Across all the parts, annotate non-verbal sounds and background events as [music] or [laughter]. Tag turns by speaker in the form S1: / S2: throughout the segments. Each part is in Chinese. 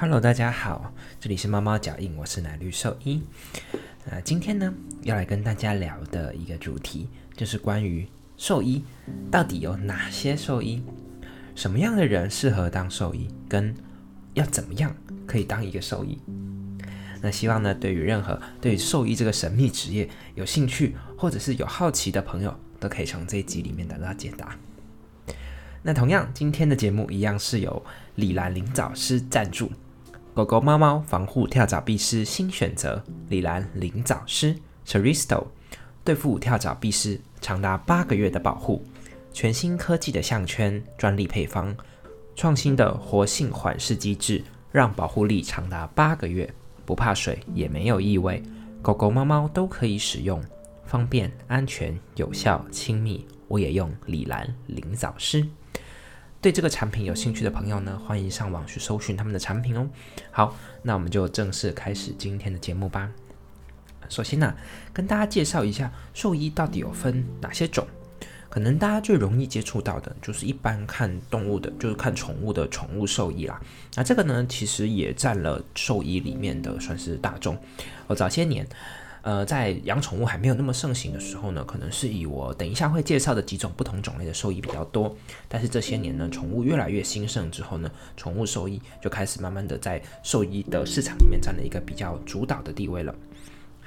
S1: Hello，大家好，这里是猫猫脚印，我是奶绿兽医。那今天呢，要来跟大家聊的一个主题，就是关于兽医到底有哪些兽医，什么样的人适合当兽医，跟要怎么样可以当一个兽医。那希望呢，对于任何对兽医这个神秘职业有兴趣或者是有好奇的朋友，都可以从这一集里面得到解答。那同样，今天的节目一样是由李兰林老师赞助。狗狗、猫猫防护跳蚤必虱新选择——李兰灵藻虱 （Charisto） 对付跳蚤、必虱长达八个月的保护。全新科技的项圈、专利配方、创新的活性缓释机制，让保护力长达八个月，不怕水，也没有异味。狗狗、猫猫都可以使用，方便、安全、有效、亲密。我也用李兰灵藻虱。对这个产品有兴趣的朋友呢，欢迎上网去搜寻他们的产品哦。好，那我们就正式开始今天的节目吧。首先呢，跟大家介绍一下兽医到底有分哪些种。可能大家最容易接触到的就是一般看动物的，就是看宠物的宠物兽医啦。那这个呢，其实也占了兽医里面的算是大众。哦，早些年。呃，在养宠物还没有那么盛行的时候呢，可能是以我等一下会介绍的几种不同种类的兽医比较多。但是这些年呢，宠物越来越兴盛之后呢，宠物兽医就开始慢慢的在兽医的市场里面占了一个比较主导的地位了。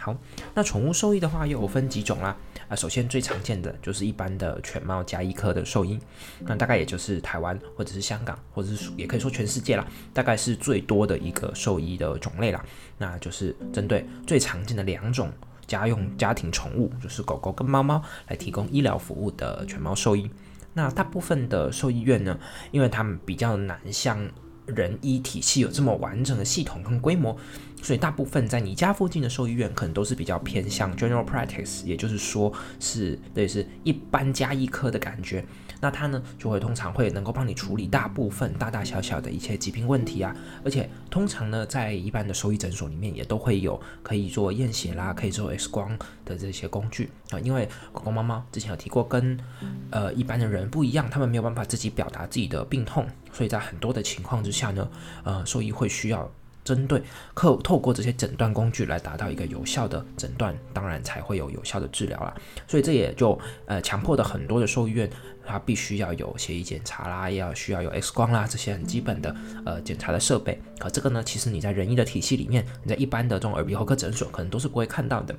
S1: 好，那宠物兽医的话又有分几种啦。啊，首先最常见的就是一般的犬猫加医科的兽医，那大概也就是台湾或者是香港，或者是也可以说全世界啦，大概是最多的一个兽医的种类啦。那就是针对最常见的两种家用家庭宠物，就是狗狗跟猫猫来提供医疗服务的犬猫兽医。那大部分的兽医院呢，因为他们比较难像人医体系有这么完整的系统跟规模。所以大部分在你家附近的兽医院，可能都是比较偏向 general practice，也就是说是对，是一般加一科的感觉。那它呢，就会通常会能够帮你处理大部分大大小小的一些疾病问题啊。而且通常呢，在一般的兽医诊所里面，也都会有可以做验血啦，可以做 X 光的这些工具啊。因为狗狗、猫猫之前有提过，跟呃一般的人不一样，他们没有办法自己表达自己的病痛，所以在很多的情况之下呢，呃，兽医会需要。针对透透过这些诊断工具来达到一个有效的诊断，当然才会有有效的治疗啦。所以这也就呃强迫的很多的兽医院，它必须要有血液检查啦，要需要有 X 光啦这些很基本的呃检查的设备。可这个呢，其实你在人医的体系里面，你在一般的这种耳鼻喉科诊所可能都是不会看到的。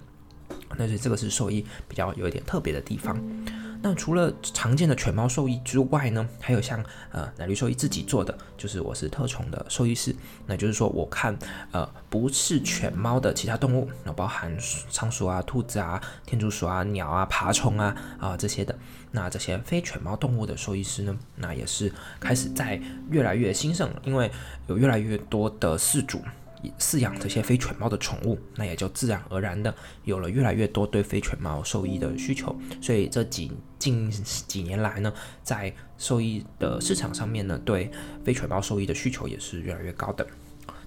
S1: 那所以这个是兽医比较有一点特别的地方。那除了常见的犬猫兽医之外呢，还有像呃奶绿兽医自己做的，就是我是特宠的兽医师，那就是说我看呃不是犬猫的其他动物，那包含仓鼠啊、兔子啊、天竺鼠啊、鸟啊、爬虫啊啊这些的，那这些非犬猫动物的兽医师呢，那也是开始在越来越兴盛了，因为有越来越多的饲主。饲养这些非犬猫的宠物，那也就自然而然的有了越来越多对非犬猫兽医的需求。所以这几近几年来呢，在兽医的市场上面呢，对非犬猫兽医的需求也是越来越高的。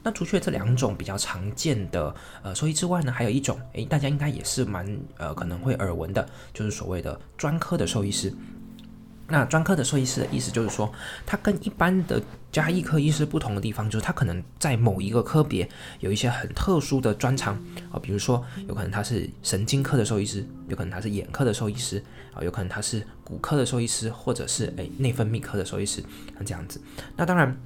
S1: 那除去这两种比较常见的呃兽医之外呢，还有一种，诶，大家应该也是蛮呃可能会耳闻的，就是所谓的专科的兽医师。那专科的兽医师的意思就是说，他跟一般的加医科医师不同的地方，就是他可能在某一个科别有一些很特殊的专长啊，比如说有可能他是神经科的兽医师，有可能他是眼科的兽医师啊，有可能他是骨科的兽医师，或者是诶内分泌科的兽医师，像这样子。那当然。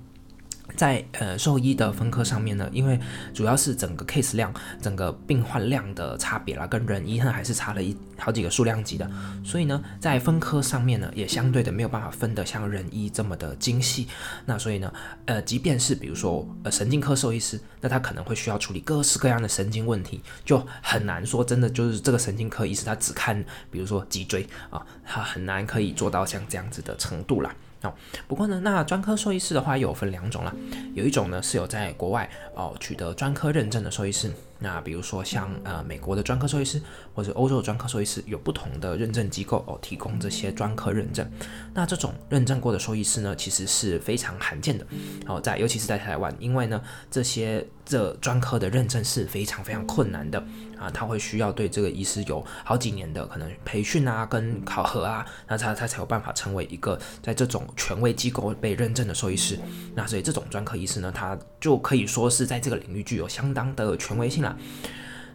S1: 在呃兽医的分科上面呢，因为主要是整个 case 量、整个病患量的差别啦，跟人医呢还是差了一好几个数量级的，所以呢，在分科上面呢，也相对的没有办法分得像人医这么的精细。那所以呢，呃，即便是比如说呃神经科兽医师，那他可能会需要处理各式各样的神经问题，就很难说真的就是这个神经科医师他只看比如说脊椎啊，他很难可以做到像这样子的程度啦。哦，不过呢，那专科兽医师的话有分两种啦，有一种呢是有在国外哦取得专科认证的兽医师，那比如说像呃美国的专科兽医师或者欧洲的专科兽医师，有不同的认证机构哦提供这些专科认证。那这种认证过的兽医师呢，其实是非常罕见的。哦，在尤其是在台湾，因为呢这些这专科的认证是非常非常困难的啊，他会需要对这个医师有好几年的可能培训啊跟考核啊，那他他才有办法成为一个在这种权威机构被认证的兽医师。那所以这种专科医师呢，他就可以说是在这个领域具有相当的权威性了。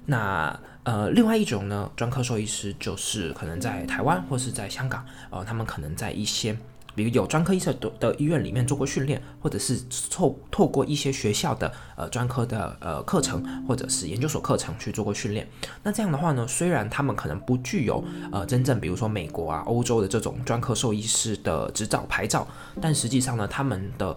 S1: 那呃，另外一种呢，专科兽医师就是可能在台湾或是在香港，呃，他们可能在一些比如有专科医生的的医院里面做过训练，或者是透透过一些学校的呃专科的呃课程或者是研究所课程去做过训练。那这样的话呢，虽然他们可能不具有呃真正比如说美国啊、欧洲的这种专科兽医师的执照牌照，但实际上呢，他们的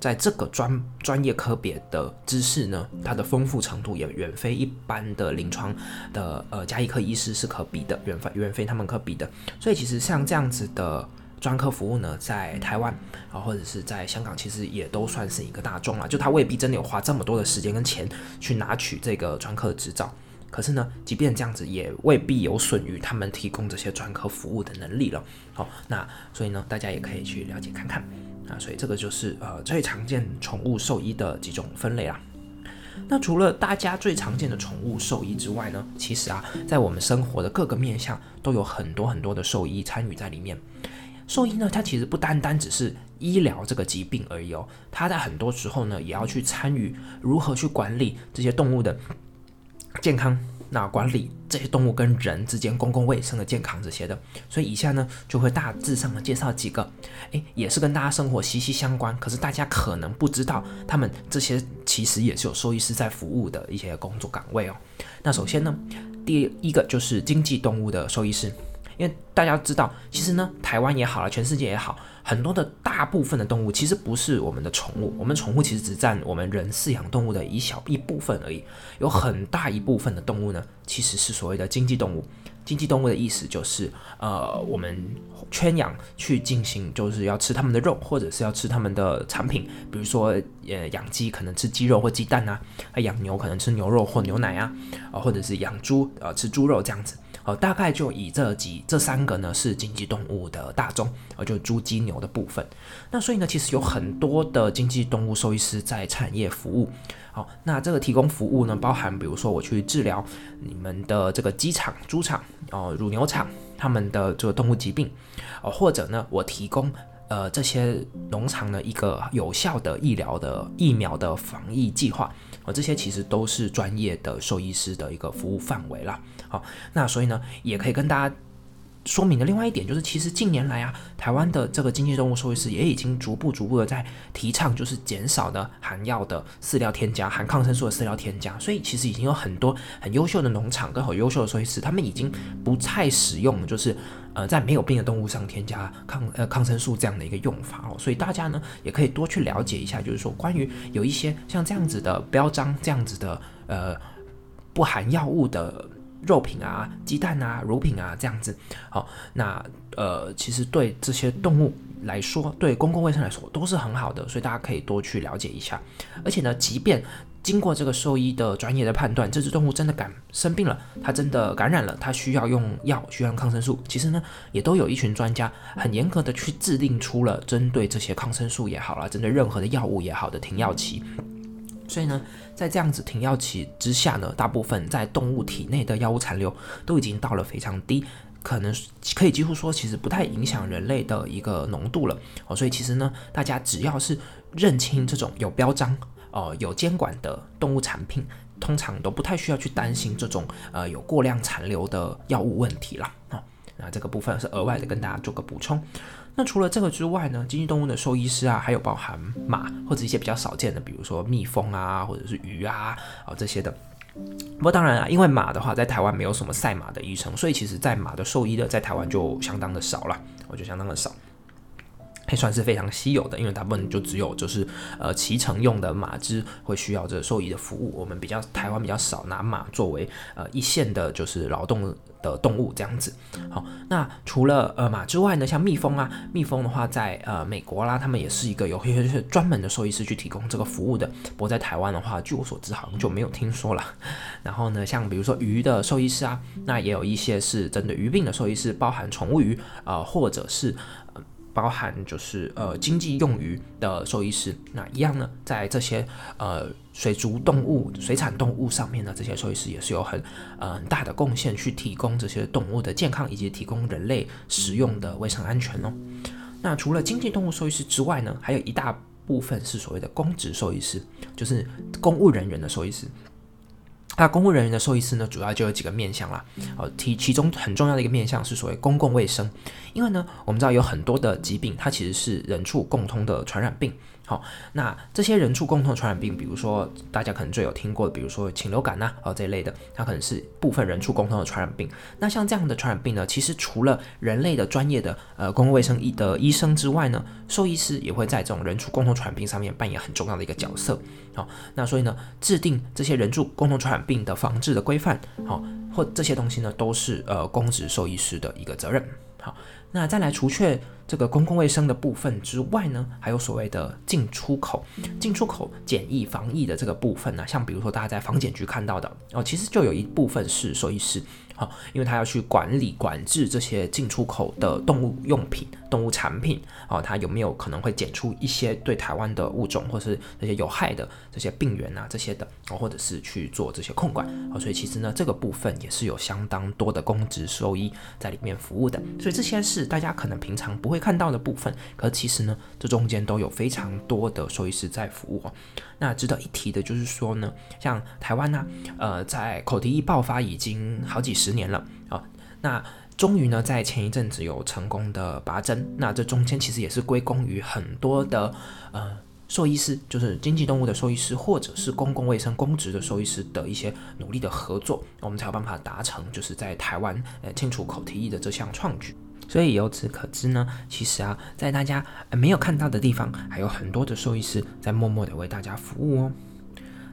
S1: 在这个专专业科别的知识呢，它的丰富程度也远非一般的临床的呃加医科医师是可比的，远非远非他们可比的。所以其实像这样子的专科服务呢，在台湾啊或者是在香港，其实也都算是一个大众了。就他未必真的有花这么多的时间跟钱去拿取这个专科的执照，可是呢，即便这样子，也未必有损于他们提供这些专科服务的能力了。好，那所以呢，大家也可以去了解看看。啊，所以这个就是呃最常见宠物兽医的几种分类啦。那除了大家最常见的宠物兽医之外呢，其实啊，在我们生活的各个面向都有很多很多的兽医参与在里面。兽医呢，它其实不单单只是医疗这个疾病而已哦，它在很多时候呢，也要去参与如何去管理这些动物的健康。那管理这些动物跟人之间公共卫生的健康这些的，所以以下呢就会大致上的介绍几个，诶，也是跟大家生活息息相关，可是大家可能不知道，他们这些其实也是有兽医师在服务的一些工作岗位哦。那首先呢，第一个就是经济动物的兽医师。因为大家知道，其实呢，台湾也好了，全世界也好，很多的大部分的动物其实不是我们的宠物，我们宠物其实只占我们人饲养动物的一小一部分而已。有很大一部分的动物呢，其实是所谓的经济动物。经济动物的意思就是，呃，我们圈养去进行，就是要吃它们的肉，或者是要吃它们的产品，比如说，呃，养鸡可能吃鸡肉或鸡蛋啊，养牛可能吃牛肉或牛奶啊，啊，或者是养猪，呃，吃猪肉这样子。哦，大概就以这几这三个呢是经济动物的大宗，呃，就猪、鸡、牛的部分。那所以呢，其实有很多的经济动物兽医师在产业服务。好，那这个提供服务呢，包含比如说我去治疗你们的这个鸡场、猪场、哦乳牛场他们的这个动物疾病，哦或者呢，我提供呃这些农场的一个有效的医疗的疫苗的防疫计划。哦，这些其实都是专业的兽医师的一个服务范围啦。好，那所以呢，也可以跟大家说明的另外一点就是，其实近年来啊，台湾的这个经济动物兽医师也已经逐步逐步的在提倡，就是减少的含药的饲料添加、含抗生素的饲料添加。所以其实已经有很多很优秀的农场跟很优秀的兽医师，他们已经不太使用，就是。呃，在没有病的动物上添加抗呃抗生素这样的一个用法哦，所以大家呢也可以多去了解一下，就是说关于有一些像这样子的标章，这样子的呃不含药物的肉品啊、鸡蛋啊、乳品啊这样子，好，那呃其实对这些动物来说，对公共卫生来说都是很好的，所以大家可以多去了解一下，而且呢，即便经过这个兽医的专业的判断，这只动物真的感生病了，它真的感染了，它需要用药，需要用抗生素。其实呢，也都有一群专家很严格的去制定出了针对这些抗生素也好了，针对任何的药物也好的停药期。所以呢，在这样子停药期之下呢，大部分在动物体内的药物残留都已经到了非常低，可能可以几乎说其实不太影响人类的一个浓度了。哦，所以其实呢，大家只要是认清这种有标章。哦，有监管的动物产品，通常都不太需要去担心这种呃有过量残留的药物问题啦。啊。那这个部分是额外的跟大家做个补充。那除了这个之外呢，经济动物的兽医师啊，还有包含马或者一些比较少见的，比如说蜜蜂啊，或者是鱼啊，啊这些的。不过当然啊，因为马的话，在台湾没有什么赛马的医生，所以其实在马的兽医的在台湾就相当的少了，我觉得相当的少。还算是非常稀有的，因为大部分就只有就是呃骑乘用的马只会需要这兽医的服务。我们比较台湾比较少拿马作为呃一线的，就是劳动的动物这样子。好，那除了呃马之外呢，像蜜蜂啊，蜜蜂的话在呃美国啦，他们也是一个有一些专门的兽医师去提供这个服务的。不过在台湾的话，据我所知好像就没有听说了。[laughs] 然后呢，像比如说鱼的兽医师啊，那也有一些是针对鱼病的兽医师，包含宠物鱼啊，或者是。包含就是呃经济用鱼的兽医师，那一样呢，在这些呃水族动物、水产动物上面呢，这些兽医师也是有很呃很大的贡献，去提供这些动物的健康以及提供人类食用的卫生安全哦。那除了经济动物兽医师之外呢，还有一大部分是所谓的公职兽医师，就是公务人员的兽医师。那公务人员的受医师呢，主要就有几个面向啦。哦，其其中很重要的一个面向是所谓公共卫生，因为呢，我们知道有很多的疾病，它其实是人畜共通的传染病。好，那这些人畜共同传染病，比如说大家可能最有听过的，比如说禽流感呐，哦这一类的，它可能是部分人畜共同的传染病。那像这样的传染病呢，其实除了人类的专业的呃公共卫生医的医生之外呢，兽医师也会在这种人畜共同传染病上面扮演很重要的一个角色。好，那所以呢，制定这些人畜共同传染病的防治的规范，好，或这些东西呢，都是呃公职兽医师的一个责任。好，那再来除却。这个公共卫生的部分之外呢，还有所谓的进出口、进出口检疫防疫的这个部分呢，像比如说大家在防检局看到的哦，其实就有一部分是兽医师。好，因为他要去管理管制这些进出口的动物用品、动物产品，哦，他有没有可能会检出一些对台湾的物种，或是这些有害的这些病源啊这些的，哦，或者是去做这些控管，哦，所以其实呢，这个部分也是有相当多的公职兽医在里面服务的，所以这些是大家可能平常不会看到的部分，可其实呢，这中间都有非常多的兽医师在服务。哦那值得一提的就是说呢，像台湾呢，呃，在口蹄疫爆发已经好几十十年了啊，那终于呢，在前一阵子有成功的拔针，那这中间其实也是归功于很多的呃兽医师，就是经济动物的兽医师，或者是公共卫生公职的兽医师的一些努力的合作，我们才有办法达成就是在台湾呃清除口蹄疫的这项创举。所以由此可知呢，其实啊，在大家没有看到的地方，还有很多的兽医师在默默的为大家服务哦。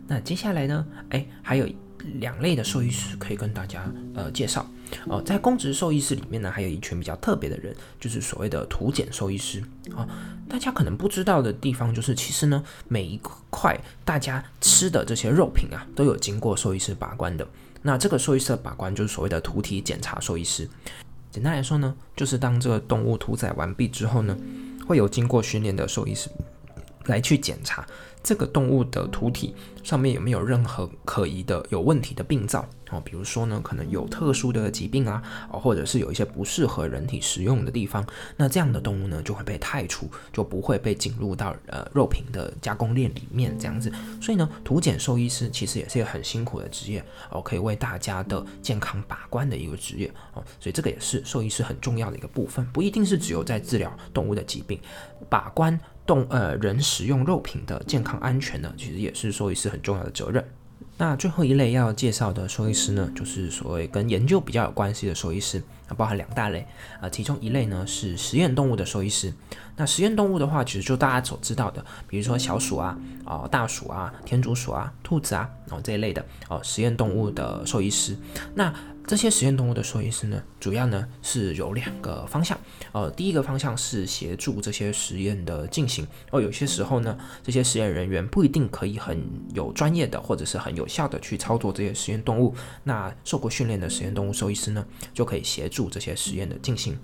S1: 那接下来呢，哎，还有两类的兽医师可以跟大家呃介绍哦。在公职兽医师里面呢，还有一群比较特别的人，就是所谓的图检兽医师啊。大家可能不知道的地方就是，其实呢，每一块大家吃的这些肉品啊，都有经过兽医师把关的。那这个兽医师的把关就是所谓的图体检查兽医师。简单来说呢，就是当这个动物屠宰完毕之后呢，会有经过训练的兽医师来去检查。这个动物的图体上面有没有任何可疑的、有问题的病灶哦？比如说呢，可能有特殊的疾病啊，哦，或者是有一些不适合人体食用的地方，那这样的动物呢就会被汰除，就不会被进入到呃肉品的加工链里面这样子。所以呢，图检兽医师其实也是一个很辛苦的职业哦，可以为大家的健康把关的一个职业哦。所以这个也是兽医师很重要的一个部分，不一定是只有在治疗动物的疾病，把关。动呃人食用肉品的健康安全呢，其实也是兽医师很重要的责任。那最后一类要介绍的兽医师呢，就是所谓跟研究比较有关系的兽医师，那，包含两大类，啊，其中一类呢是实验动物的兽医师。那实验动物的话，其实就大家所知道的，比如说小鼠啊，啊，大鼠啊，天竺鼠啊，兔子啊，然哦这一类的哦，实验动物的兽医师。那这些实验动物的兽医师呢，主要呢是有两个方向，呃，第一个方向是协助这些实验的进行，哦，有些时候呢，这些实验人员不一定可以很有专业的或者是很有效的去操作这些实验动物，那受过训练的实验动物兽医师呢，就可以协助这些实验的进行。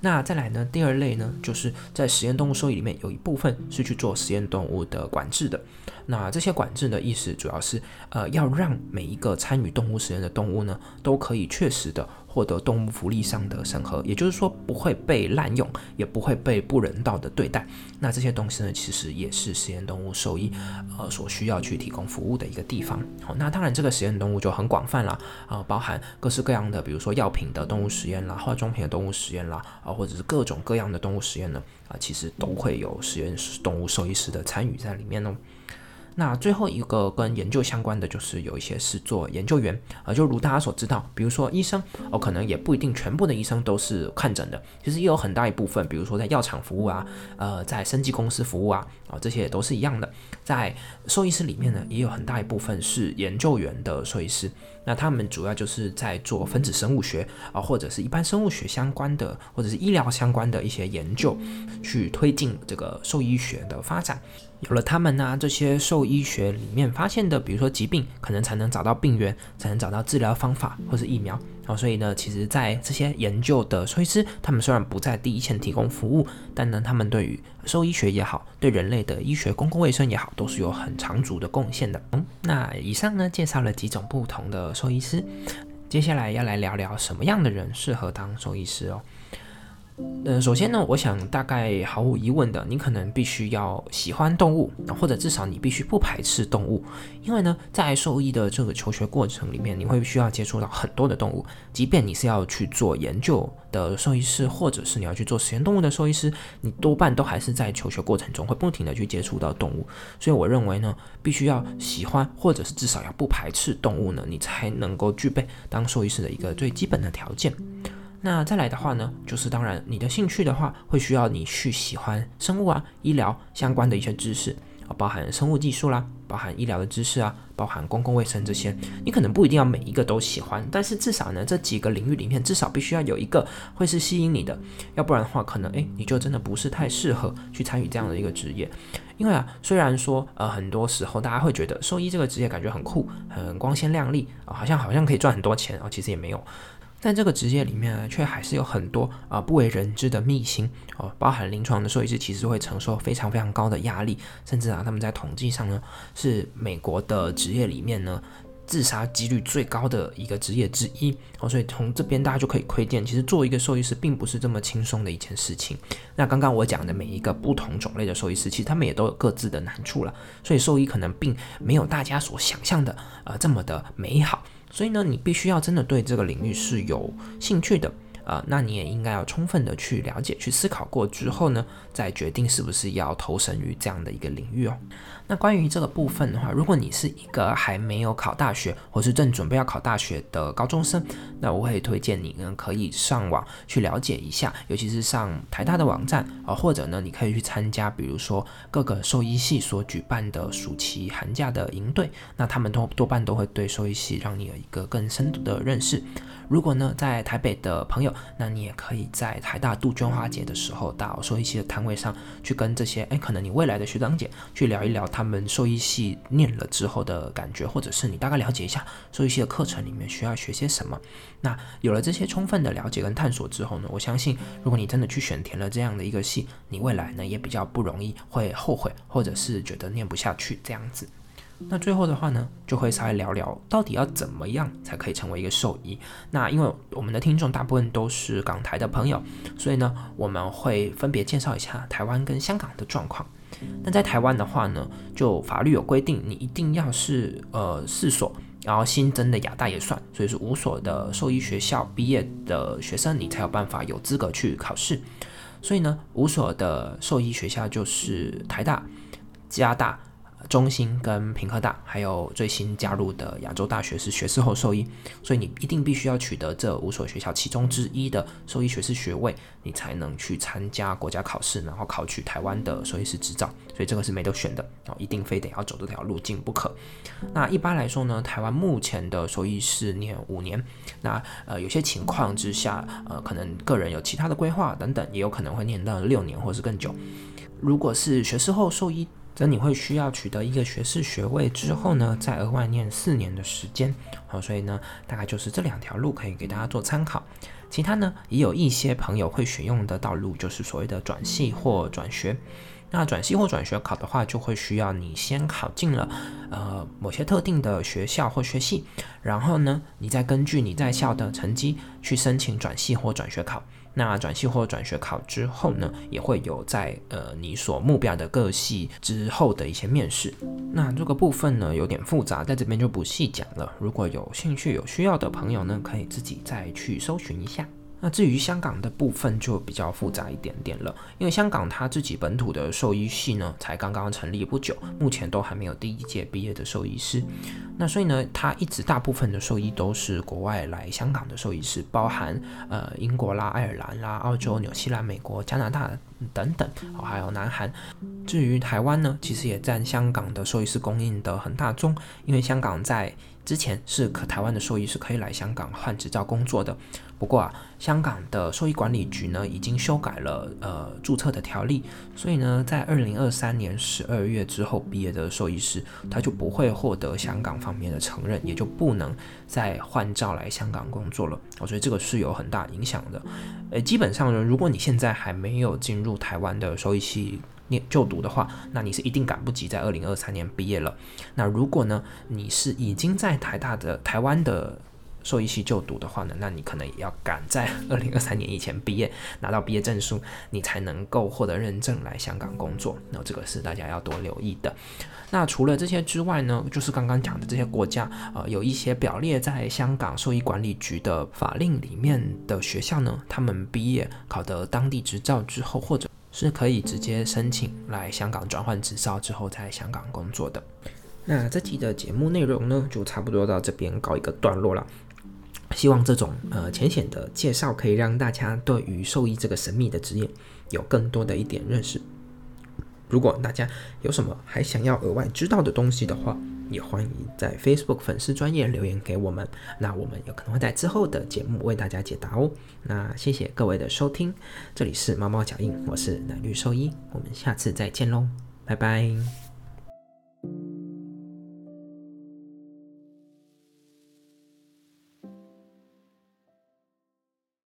S1: 那再来呢？第二类呢，就是在实验动物收益里面有一部分是去做实验动物的管制的。那这些管制的意思，主要是呃要让每一个参与动物实验的动物呢，都可以确实的。获得动物福利上的审核，也就是说不会被滥用，也不会被不人道的对待。那这些东西呢，其实也是实验动物兽医呃所需要去提供服务的一个地方。好，那当然这个实验动物就很广泛了啊，包含各式各样的，比如说药品的动物实验啦，化妆品的动物实验啦，啊，或者是各种各样的动物实验呢，啊，其实都会有实验动物兽医师的参与在里面哦。那最后一个跟研究相关的，就是有一些是做研究员啊，就如大家所知道，比如说医生哦，可能也不一定全部的医生都是看诊的，其实也有很大一部分，比如说在药厂服务啊，呃，在生技公司服务啊，啊，这些也都是一样的。在兽医师里面呢，也有很大一部分是研究员的兽医师，那他们主要就是在做分子生物学啊，或者是一般生物学相关的，或者是医疗相关的一些研究，去推进这个兽医学的发展。有了他们呢，这些兽医学里面发现的，比如说疾病，可能才能找到病源，才能找到治疗方法或是疫苗。哦，所以呢，其实，在这些研究的兽医师，他们虽然不在第一线提供服务，但呢，他们对于兽医学也好，对人类的医学、公共卫生也好，都是有很长足的贡献的。嗯，那以上呢，介绍了几种不同的兽医师，接下来要来聊聊什么样的人适合当兽医师哦。嗯，首先呢，我想大概毫无疑问的，你可能必须要喜欢动物，或者至少你必须不排斥动物，因为呢，在兽医的这个求学过程里面，你会需要接触到很多的动物，即便你是要去做研究的兽医师，或者是你要去做实验动物的兽医师，你多半都还是在求学过程中会不停的去接触到动物，所以我认为呢，必须要喜欢，或者是至少要不排斥动物呢，你才能够具备当兽医师的一个最基本的条件。那再来的话呢，就是当然你的兴趣的话，会需要你去喜欢生物啊、医疗相关的一些知识啊，包含生物技术啦，包含医疗的知识啊，包含公共卫生这些，你可能不一定要每一个都喜欢，但是至少呢，这几个领域里面至少必须要有一个会是吸引你的，要不然的话，可能诶，你就真的不是太适合去参与这样的一个职业，因为啊，虽然说呃很多时候大家会觉得兽医这个职业感觉很酷、很光鲜亮丽啊，好像好像可以赚很多钱啊，其实也没有。但这个职业里面呢，却还是有很多啊不为人知的秘辛哦，包含临床的兽医师其实会承受非常非常高的压力，甚至啊他们在统计上呢是美国的职业里面呢自杀几率最高的一个职业之一哦，所以从这边大家就可以窥见，其实做一个兽医师并不是这么轻松的一件事情。那刚刚我讲的每一个不同种类的兽医师，其实他们也都有各自的难处了，所以兽医可能并没有大家所想象的呃这么的美好。所以呢，你必须要真的对这个领域是有兴趣的。啊，那你也应该要充分的去了解、去思考过之后呢，再决定是不是要投身于这样的一个领域哦。那关于这个部分的话，如果你是一个还没有考大学，或是正准备要考大学的高中生，那我会推荐你呢，可以上网去了解一下，尤其是上台大的网站啊，或者呢，你可以去参加，比如说各个兽医系所举办的暑期寒假的营队，那他们都多半都会对兽医系让你有一个更深度的认识。如果呢，在台北的朋友，那你也可以在台大杜鹃花节的时候，到兽医系的摊位上去跟这些哎，可能你未来的学长姐去聊一聊他们兽医系念了之后的感觉，或者是你大概了解一下兽医系的课程里面需要学些什么。那有了这些充分的了解跟探索之后呢，我相信如果你真的去选填了这样的一个系，你未来呢也比较不容易会后悔，或者是觉得念不下去这样子。那最后的话呢，就会稍微聊聊到底要怎么样才可以成为一个兽医。那因为我们的听众大部分都是港台的朋友，所以呢，我们会分别介绍一下台湾跟香港的状况。那在台湾的话呢，就法律有规定，你一定要是呃四所，然后新增的亚大也算，所以是五所的兽医学校毕业的学生，你才有办法有资格去考试。所以呢，五所的兽医学校就是台大、加大。中心跟平科大，还有最新加入的亚洲大学是学士后兽医，所以你一定必须要取得这五所学校其中之一的兽医学士学位，你才能去参加国家考试，然后考取台湾的兽医师执照。所以这个是没得选的哦，一定非得要走这条路径不可。那一般来说呢，台湾目前的兽医是念五年，那呃有些情况之下，呃可能个人有其他的规划等等，也有可能会念到六年或是更久。如果是学士后兽医。则你会需要取得一个学士学位之后呢，再额外念四年的时间，好，所以呢，大概就是这两条路可以给大家做参考。其他呢，也有一些朋友会选用的道路，就是所谓的转系或转学。那转系或转学考的话，就会需要你先考进了呃某些特定的学校或学系，然后呢，你再根据你在校的成绩去申请转系或转学考。那转系或者转学考之后呢，也会有在呃你所目标的各系之后的一些面试。那这个部分呢有点复杂，在这边就不细讲了。如果有兴趣有需要的朋友呢，可以自己再去搜寻一下。那至于香港的部分就比较复杂一点点了，因为香港它自己本土的兽医系呢才刚刚成立不久，目前都还没有第一届毕业的兽医师。那所以呢，它一直大部分的兽医都是国外来香港的兽医师，包含呃英国啦、爱尔兰啦、澳洲、纽西兰、美国、加拿大等等，哦还有南韩。至于台湾呢，其实也占香港的兽医师供应的很大宗，因为香港在之前是可台湾的兽医是可以来香港换执照工作的。不过啊，香港的兽医管理局呢已经修改了呃注册的条例，所以呢，在二零二三年十二月之后毕业的兽医师，他就不会获得香港方面的承认，也就不能再换照来香港工作了。哦，所以这个是有很大影响的。呃，基本上呢，如果你现在还没有进入台湾的兽医系念就读的话，那你是一定赶不及在二零二三年毕业了。那如果呢，你是已经在台大的台湾的兽医系就读的话呢，那你可能也要赶在 [laughs] 二零二三年以前毕业，拿到毕业证书，你才能够获得认证来香港工作。那这个是大家要多留意的。那除了这些之外呢，就是刚刚讲的这些国家，呃，有一些表列在香港兽医管理局的法令里面的学校呢，他们毕业考得当地执照之后，或者是可以直接申请来香港转换执照之后，在香港工作的。那这期的节目内容呢，就差不多到这边告一个段落了。希望这种呃浅显的介绍可以让大家对于兽医这个神秘的职业有更多的一点认识。如果大家有什么还想要额外知道的东西的话，也欢迎在 Facebook 粉丝专业留言给我们，那我们有可能会在之后的节目为大家解答哦。那谢谢各位的收听，这里是猫猫脚印，我是奶绿兽医，我们下次再见喽，拜拜。